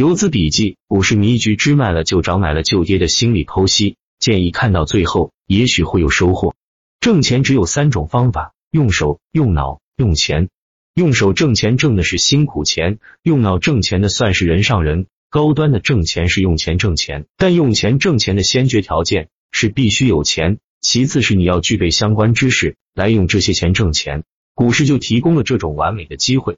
游资笔记：股市迷局之卖了就涨，买了就跌的心理剖析。建议看到最后，也许会有收获。挣钱只有三种方法：用手、用脑、用钱。用手挣钱挣的是辛苦钱，用脑挣钱的算是人上人。高端的挣钱是用钱挣钱，但用钱挣钱的先决条件是必须有钱，其次是你要具备相关知识来用这些钱挣钱。股市就提供了这种完美的机会。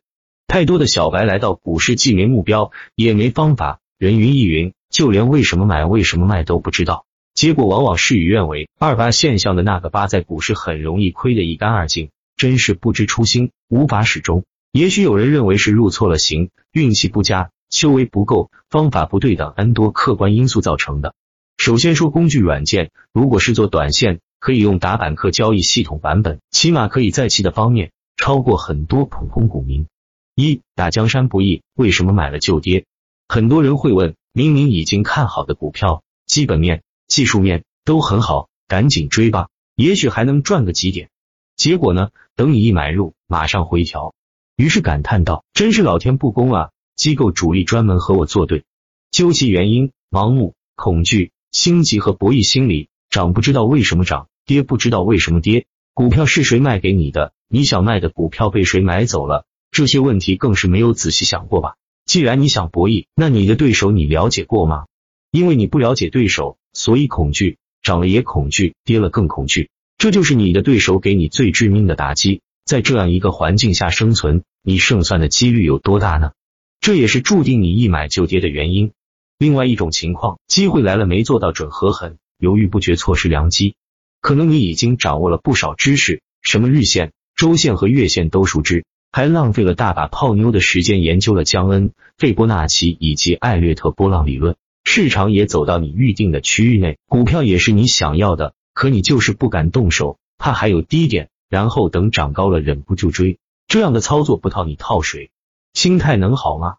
太多的小白来到股市，既没目标，也没方法，人云亦云，就连为什么买、为什么卖都不知道。结果往往事与愿违。二八现象的那个八，在股市很容易亏得一干二净，真是不知初心，无法始终。也许有人认为是入错了行，运气不佳，修为不够，方法不对等 n 多客观因素造成的。首先说工具软件，如果是做短线，可以用打板客交易系统版本，起码可以在其的方面超过很多普通股民。一打江山不易，为什么买了就跌？很多人会问，明明已经看好的股票，基本面、技术面都很好，赶紧追吧，也许还能赚个几点。结果呢？等你一买入，马上回调，于是感叹道：“真是老天不公啊！机构主力专门和我作对。”究其原因，盲目、恐惧、心急和博弈心理，涨不知道为什么涨，跌不知道为什么跌。股票是谁卖给你的？你想卖的股票被谁买走了？这些问题更是没有仔细想过吧？既然你想博弈，那你的对手你了解过吗？因为你不了解对手，所以恐惧，涨了也恐惧，跌了更恐惧。这就是你的对手给你最致命的打击。在这样一个环境下生存，你胜算的几率有多大呢？这也是注定你一买就跌的原因。另外一种情况，机会来了没做到准和狠，犹豫不决，错失良机。可能你已经掌握了不少知识，什么日线、周线和月线都熟知。还浪费了大把泡妞的时间研究了江恩、费波纳奇以及艾略特波浪理论，市场也走到你预定的区域内，股票也是你想要的，可你就是不敢动手，怕还有低点，然后等涨高了忍不住追，这样的操作不套你套谁？心态能好吗？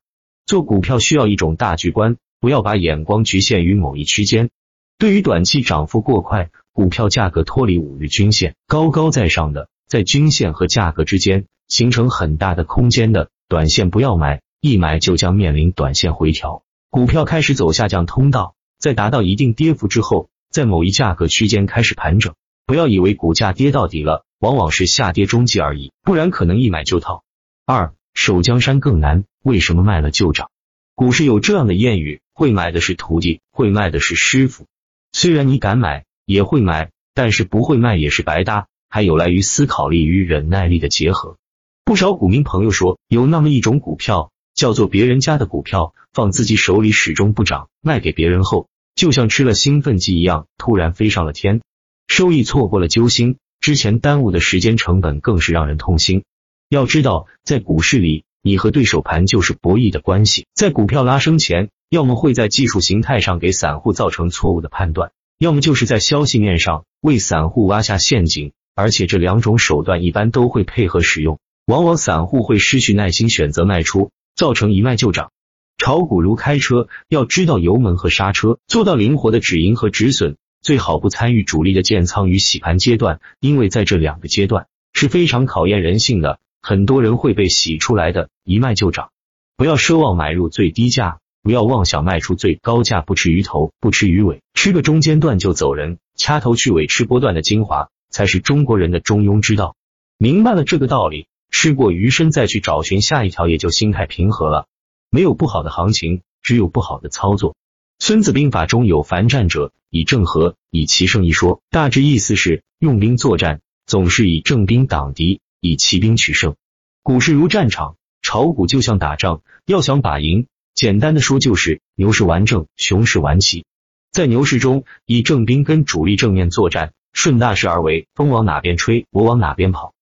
做股票需要一种大局观，不要把眼光局限于某一区间。对于短期涨幅过快，股票价格脱离五日均线，高高在上的，在均线和价格之间。形成很大的空间的短线不要买，一买就将面临短线回调，股票开始走下降通道，在达到一定跌幅之后，在某一价格区间开始盘整。不要以为股价跌到底了，往往是下跌中继而已，不然可能一买就套。二守江山更难，为什么卖了就涨？股市有这样的谚语：会买的是徒弟，会卖的是师傅。虽然你敢买，也会买，但是不会卖也是白搭，还有赖于思考力与忍耐力的结合。不少股民朋友说，有那么一种股票叫做别人家的股票，放自己手里始终不涨，卖给别人后，就像吃了兴奋剂一样，突然飞上了天，收益错过了揪心，之前耽误的时间成本更是让人痛心。要知道，在股市里，你和对手盘就是博弈的关系，在股票拉升前，要么会在技术形态上给散户造成错误的判断，要么就是在消息面上为散户挖下陷阱，而且这两种手段一般都会配合使用。往往散户会失去耐心，选择卖出，造成一卖就涨。炒股如开车，要知道油门和刹车，做到灵活的止盈和止损。最好不参与主力的建仓与洗盘阶段，因为在这两个阶段是非常考验人性的。很多人会被洗出来的，一卖就涨。不要奢望买入最低价，不要妄想卖出最高价。不吃鱼头，不吃鱼尾，吃个中间段就走人。掐头去尾，吃波段的精华，才是中国人的中庸之道。明白了这个道理。吃过鱼身再去找寻下一条，也就心态平和了。没有不好的行情，只有不好的操作。孙子兵法中有凡战者以正合，以奇胜一说，大致意思是用兵作战总是以正兵挡敌，以奇兵取胜。股市如战场，炒股就像打仗，要想打赢，简单的说就是牛市玩正，熊市玩奇。在牛市中，以正兵跟主力正面作战，顺大势而为，风往哪边吹，我往哪边跑。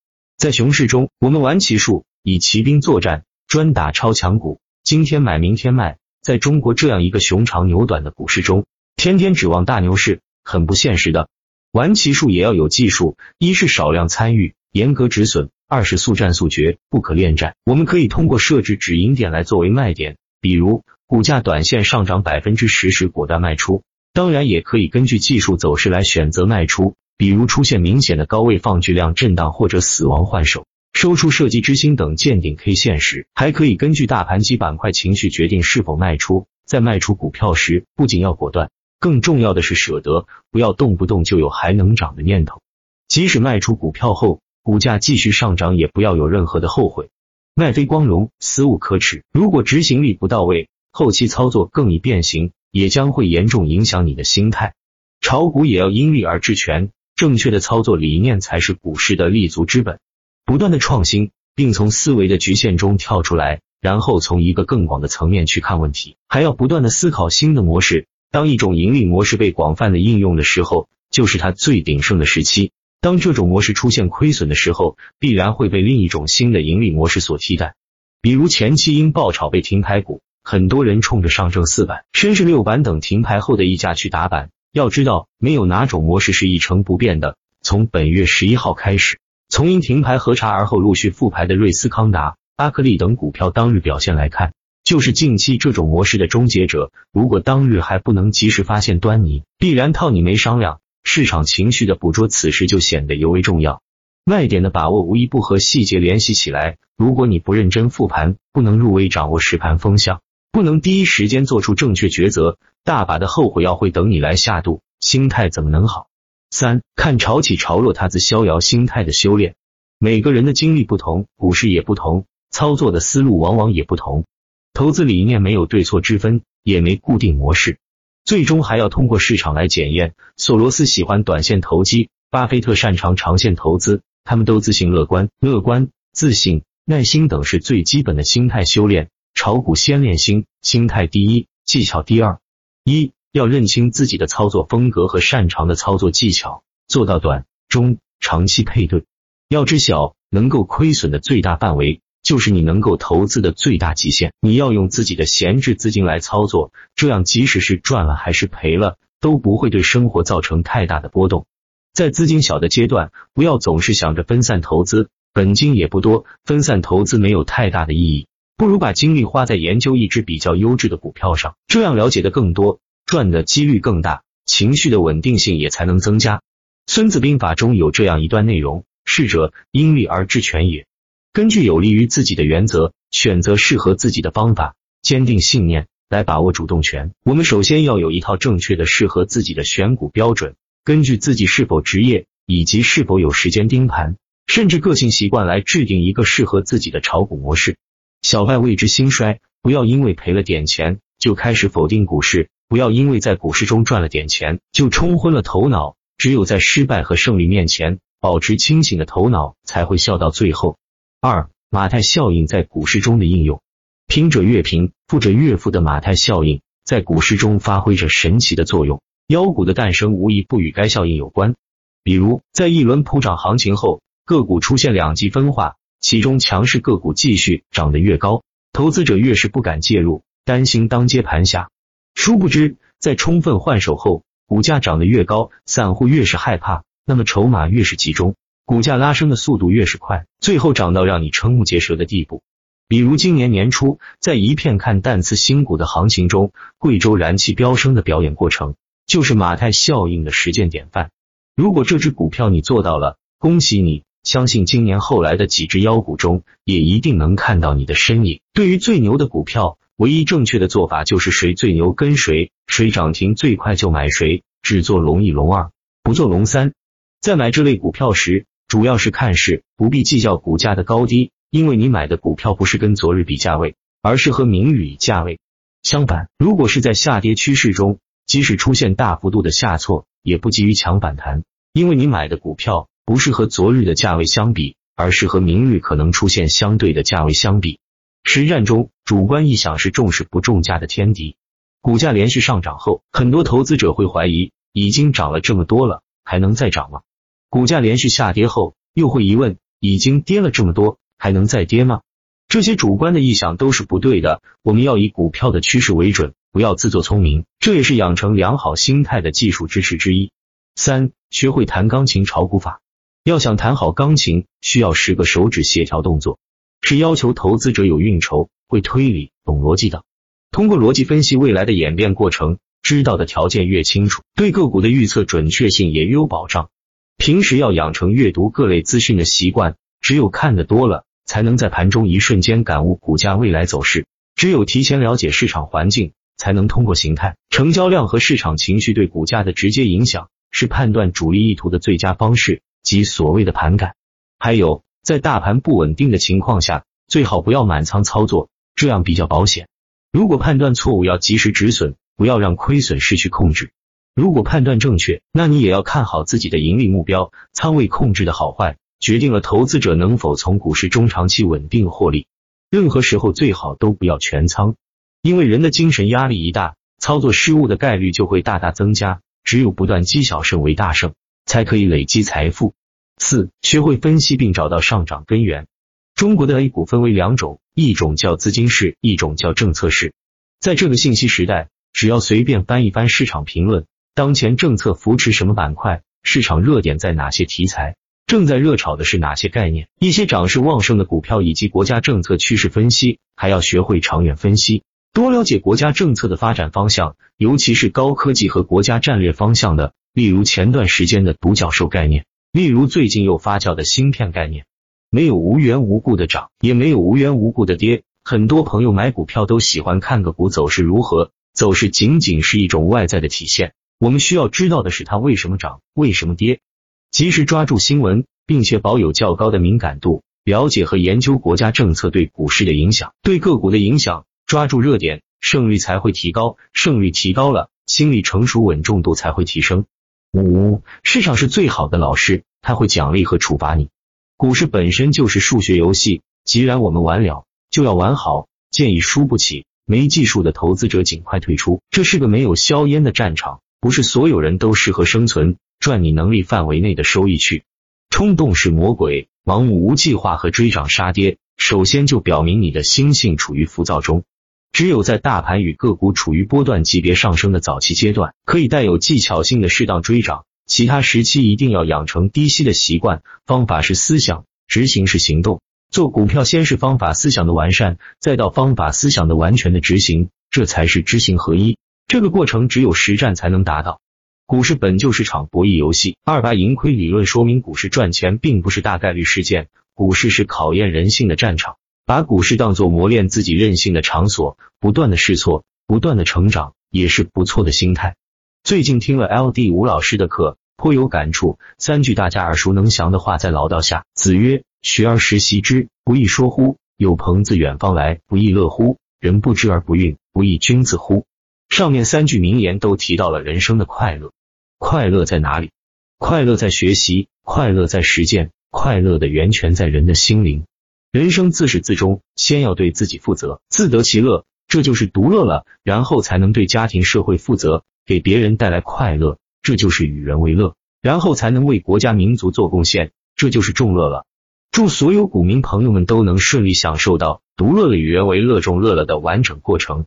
在熊市中，我们玩奇术，以骑兵作战，专打超强股，今天买，明天卖。在中国这样一个熊长牛短的股市中，天天指望大牛市，很不现实的。玩奇术也要有技术，一是少量参与，严格止损；二是速战速决，不可恋战。我们可以通过设置止盈点来作为卖点，比如股价短线上涨百分之十时果断卖出。当然，也可以根据技术走势来选择卖出。比如出现明显的高位放巨量震荡或者死亡换手，收出射击之星等见顶 K 线时，还可以根据大盘及板块情绪决定是否卖出。在卖出股票时，不仅要果断，更重要的是舍得，不要动不动就有还能涨的念头。即使卖出股票后，股价继续上涨，也不要有任何的后悔。卖非光荣，死无可耻。如果执行力不到位，后期操作更易变形，也将会严重影响你的心态。炒股也要因利而制权，正确的操作理念才是股市的立足之本。不断的创新，并从思维的局限中跳出来，然后从一个更广的层面去看问题，还要不断的思考新的模式。当一种盈利模式被广泛的应用的时候，就是它最鼎盛的时期。当这种模式出现亏损的时候，必然会被另一种新的盈利模式所替代。比如前期因爆炒被停牌股，很多人冲着上证四板、深市六板等停牌后的溢价去打板。要知道，没有哪种模式是一成不变的。从本月十一号开始，从因停牌核查而后陆续复牌的瑞斯康达、阿克利等股票当日表现来看，就是近期这种模式的终结者。如果当日还不能及时发现端倪，必然套你没商量。市场情绪的捕捉，此时就显得尤为重要。卖点的把握，无一不和细节联系起来。如果你不认真复盘，不能入微掌握实盘风向，不能第一时间做出正确抉择，大把的后悔药会等你来下肚，心态怎么能好？三看潮起潮落，它自逍遥，心态的修炼。每个人的经历不同，股市也不同，操作的思路往往也不同。投资理念没有对错之分，也没固定模式。最终还要通过市场来检验。索罗斯喜欢短线投机，巴菲特擅长长线投资。他们都自信乐观，乐观、自信、耐心等是最基本的心态修炼。炒股先练心，心态第一，技巧第二。一要认清自己的操作风格和擅长的操作技巧，做到短、中、长期配对。要知晓，能够亏损的最大范围。就是你能够投资的最大极限，你要用自己的闲置资金来操作，这样即使是赚了还是赔了，都不会对生活造成太大的波动。在资金小的阶段，不要总是想着分散投资，本金也不多，分散投资没有太大的意义，不如把精力花在研究一只比较优质的股票上，这样了解的更多，赚的几率更大，情绪的稳定性也才能增加。孙子兵法中有这样一段内容：适者因利而制权也。根据有利于自己的原则，选择适合自己的方法，坚定信念来把握主动权。我们首先要有一套正确的适合自己的选股标准，根据自己是否职业以及是否有时间盯盘，甚至个性习惯来制定一个适合自己的炒股模式。小败未知兴衰，不要因为赔了点钱就开始否定股市，不要因为在股市中赚了点钱就冲昏了头脑。只有在失败和胜利面前，保持清醒的头脑，才会笑到最后。二马太效应在股市中的应用，贫者越贫，富者越富的马太效应在股市中发挥着神奇的作用。妖股的诞生无疑不与该效应有关。比如，在一轮普涨行情后，个股出现两极分化，其中强势个股继续涨得越高，投资者越是不敢介入，担心当接盘侠。殊不知，在充分换手后，股价涨得越高，散户越是害怕，那么筹码越是集中。股价拉升的速度越是快，最后涨到让你瞠目结舌的地步。比如今年年初，在一片看淡次新股的行情中，贵州燃气飙升的表演过程，就是马太效应的实践典范。如果这只股票你做到了，恭喜你！相信今年后来的几只妖股中，也一定能看到你的身影。对于最牛的股票，唯一正确的做法就是谁最牛跟谁，谁涨停最快就买谁，只做龙一龙二，不做龙三。在买这类股票时，主要是看势，不必计较股价的高低，因为你买的股票不是跟昨日比价位，而是和明日比价位。相反，如果是在下跌趋势中，即使出现大幅度的下挫，也不急于抢反弹，因为你买的股票不是和昨日的价位相比，而是和明日可能出现相对的价位相比。实战中，主观臆想是重视不重价的天敌。股价连续上涨后，很多投资者会怀疑，已经涨了这么多了，还能再涨吗？股价连续下跌后，又会疑问：已经跌了这么多，还能再跌吗？这些主观的臆想都是不对的。我们要以股票的趋势为准，不要自作聪明，这也是养成良好心态的技术支持之一。三、学会弹钢琴炒股法。要想弹好钢琴，需要十个手指协调动作，是要求投资者有运筹、会推理、懂逻辑的。通过逻辑分析未来的演变过程，知道的条件越清楚，对个股的预测准确性也越有保障。平时要养成阅读各类资讯的习惯，只有看得多了，才能在盘中一瞬间感悟股价未来走势。只有提前了解市场环境，才能通过形态、成交量和市场情绪对股价的直接影响，是判断主力意图的最佳方式，及所谓的盘感。还有，在大盘不稳定的情况下，最好不要满仓操作，这样比较保险。如果判断错误，要及时止损，不要让亏损失去控制。如果判断正确，那你也要看好自己的盈利目标，仓位控制的好坏，决定了投资者能否从股市中长期稳定获利。任何时候最好都不要全仓，因为人的精神压力一大，操作失误的概率就会大大增加。只有不断积小胜为大胜，才可以累积财富。四、学会分析并找到上涨根源。中国的 A 股分为两种，一种叫资金式，一种叫政策式。在这个信息时代，只要随便翻一翻市场评论。当前政策扶持什么板块？市场热点在哪些题材？正在热炒的是哪些概念？一些涨势旺盛的股票以及国家政策趋势分析，还要学会长远分析，多了解国家政策的发展方向，尤其是高科技和国家战略方向的，例如前段时间的独角兽概念，例如最近又发酵的芯片概念。没有无缘无故的涨，也没有无缘无故的跌。很多朋友买股票都喜欢看个股走势如何，走势仅仅是一种外在的体现。我们需要知道的是它为什么涨，为什么跌，及时抓住新闻，并且保有较高的敏感度，了解和研究国家政策对股市的影响，对个股的影响，抓住热点，胜率才会提高。胜率提高了，心理成熟稳重度才会提升。五，市场是最好的老师，他会奖励和处罚你。股市本身就是数学游戏，既然我们玩了，就要玩好。建议输不起、没技术的投资者尽快退出，这是个没有硝烟的战场。不是所有人都适合生存，赚你能力范围内的收益去。冲动是魔鬼，盲目无计划和追涨杀跌，首先就表明你的心性处于浮躁中。只有在大盘与个股处于波段级别上升的早期阶段，可以带有技巧性的适当追涨，其他时期一定要养成低吸的习惯。方法是思想，执行是行动。做股票先是方法思想的完善，再到方法思想的完全的执行，这才是知行合一。这个过程只有实战才能达到。股市本就是场博弈游戏，二八盈亏理论说明股市赚钱并不是大概率事件，股市是考验人性的战场。把股市当作磨练自己韧性的场所，不断的试错，不断的成长，也是不错的心态。最近听了 L D 吴老师的课，颇有感触。三句大家耳熟能详的话在唠叨下：子曰：“学而时习之，不亦说乎？有朋自远方来，不亦乐乎？人不知而不愠，不亦君子乎？”上面三句名言都提到了人生的快乐，快乐在哪里？快乐在学习，快乐在实践，快乐的源泉在人的心灵。人生自始至终，先要对自己负责，自得其乐，这就是独乐了；然后才能对家庭社会负责，给别人带来快乐，这就是与人为乐；然后才能为国家民族做贡献，这就是众乐了。祝所有股民朋友们都能顺利享受到独乐了与人为乐、众乐了的完整过程。